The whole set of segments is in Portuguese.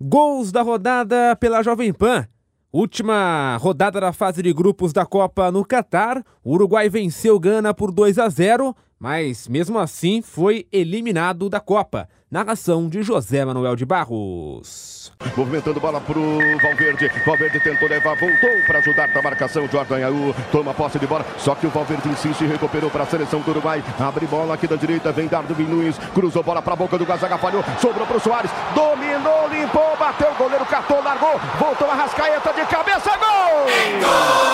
Gols da rodada pela Jovem Pan. Última rodada da fase de grupos da Copa no Catar. O Uruguai venceu Gana por 2 a 0, mas mesmo assim foi eliminado da Copa. Narração de José Manuel de Barros. Movimentando bola pro Valverde. Valverde tentou levar, voltou para ajudar na marcação. Jordan Ayu toma posse de bola. Só que o Valverde insiste e recuperou para a seleção do Uruguai. Abre bola aqui da direita. Vem Darwin Nunes. Cruzou bola para a boca do Gazaga. Falhou. Sobrou para o Soares. Dominou, limpou, bateu. O goleiro catou, largou. Voltou a rascaeta de cabeça. Gol! Gol!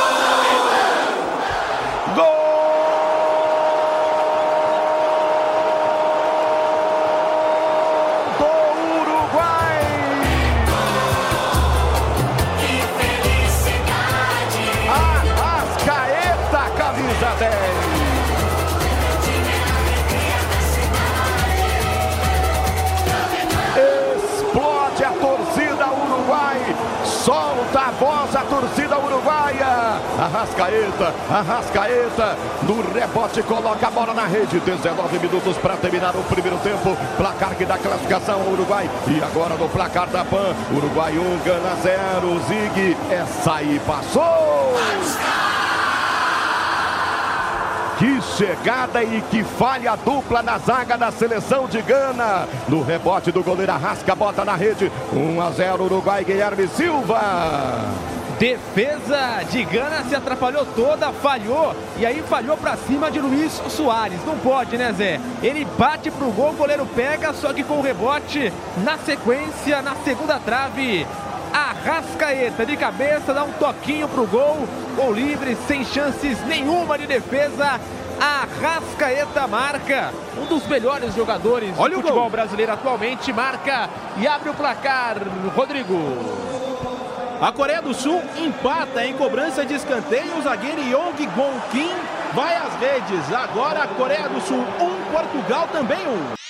Solta a torcida uruguaia. Arrascaeta, Arrascaeta, no rebote coloca a bola na rede. 19 minutos para terminar o primeiro tempo. Placar que dá classificação ao Uruguai. E agora no placar da PAN, Uruguai 1, Gana 0. Zig, essa aí passou. Que chegada e que falha dupla na zaga da seleção de Gana. No rebote do goleiro Arrasca, bota na rede. 1 a 0 Uruguai, Guilherme Silva. Defesa de Gana se atrapalhou toda, falhou e aí falhou para cima de Luiz Soares. Não pode, né, Zé? Ele bate pro gol, o goleiro pega, só que com o rebote na sequência, na segunda trave. Arrascaeta de cabeça, dá um toquinho pro gol. Gol livre, sem chances nenhuma de defesa. Arrascaeta marca, um dos melhores jogadores Olha do futebol gol. brasileiro atualmente, marca e abre o placar. Rodrigo. A Coreia do Sul empata em cobrança de escanteio. O zagueiro Yong Gon Kim vai às redes. Agora a Coreia do Sul 1, um, Portugal também 1. Um.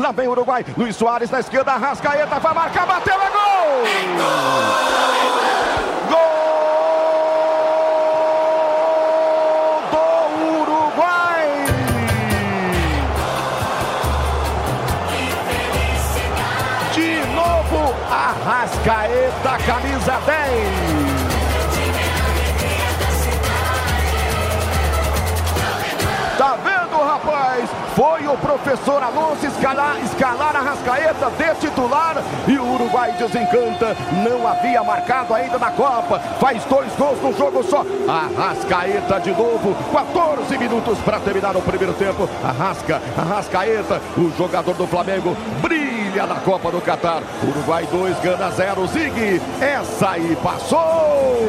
Lá vem o Uruguai. Luiz Soares na esquerda. Rascaeta vai marcar. Bateu. É gol! Gol! Uruguai! De novo. Arrascaeta, camisa 10. O professor Alonso escalar, escalar a Rascaeta de titular e o Uruguai desencanta. Não havia marcado ainda na Copa. Faz dois gols no jogo só. A Rascaeta de novo. 14 minutos para terminar o primeiro tempo. Arrasca, Arrascaeta, o jogador do Flamengo, brilha na Copa do Catar. Uruguai 2, Gana 0. Zig, essa aí passou.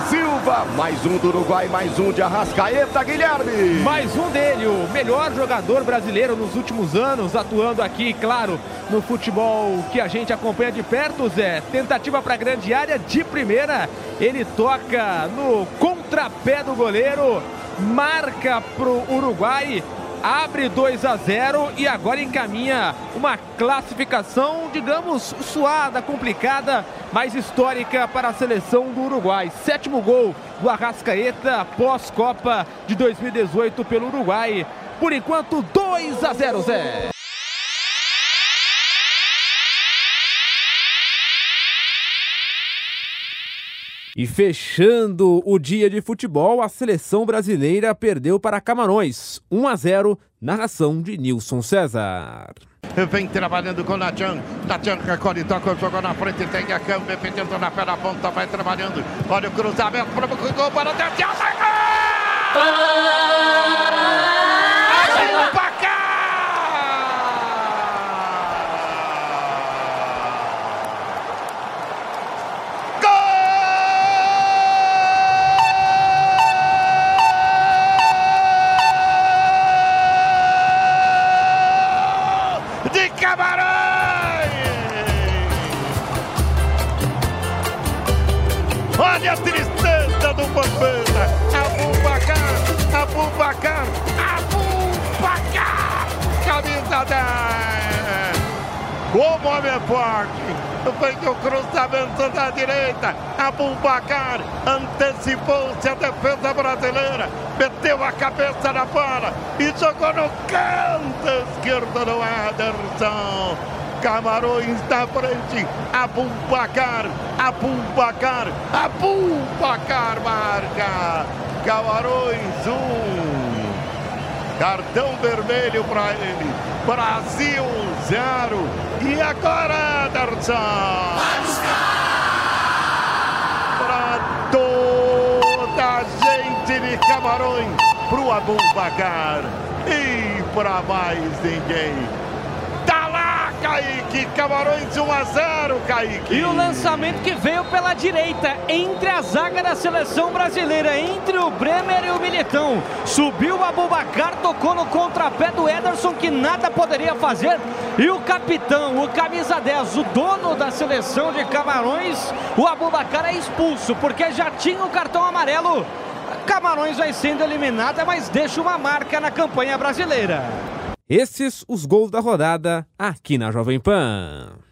Silva, mais um do Uruguai, mais um de Arrascaeta, Guilherme. Mais um dele, o melhor jogador brasileiro nos últimos anos, atuando aqui, claro, no futebol que a gente acompanha de perto, Zé. Tentativa para grande área de primeira, ele toca no contrapé do goleiro, marca pro Uruguai abre 2 a 0 e agora encaminha uma classificação, digamos, suada, complicada, mas histórica para a seleção do Uruguai. Sétimo gol do Arrascaeta pós-Copa de 2018 pelo Uruguai. Por enquanto, 2 a 0, Zé. E fechando o dia de futebol, a seleção brasileira perdeu para Camarões, 1 a 0, narração de Nilson César. Vem trabalhando com o Natan. Natan recolhe, toca, jogou na frente, tem a câmera, defendendo na pé na ponta, vai trabalhando. Olha o cruzamento, para o gol, para o sai gol! 10. Como homem é forte, Vem o cruzamento da direita. Abubacar antecipou-se a defesa brasileira. Meteu a cabeça na bola e jogou no canto esquerdo do Ederson. Camarões na frente. Abubacar, Abubacar, Abubacar marca. Camarões um. Cartão vermelho para ele. Brasil zero. E agora, Ederson. Para toda a gente de Camarões. Pro Abubacar. E para mais ninguém. Kaique. Camarões 1 a 0, Kaique. E o lançamento que veio pela direita, entre a zaga da seleção brasileira, entre o Bremer e o Militão. Subiu o Abubacar, tocou no contrapé do Ederson, que nada poderia fazer. E o capitão, o camisa 10, o dono da seleção de Camarões, o Abubacar é expulso, porque já tinha o cartão amarelo. Camarões vai sendo eliminada, mas deixa uma marca na campanha brasileira. Esses os gols da rodada aqui na Jovem Pan.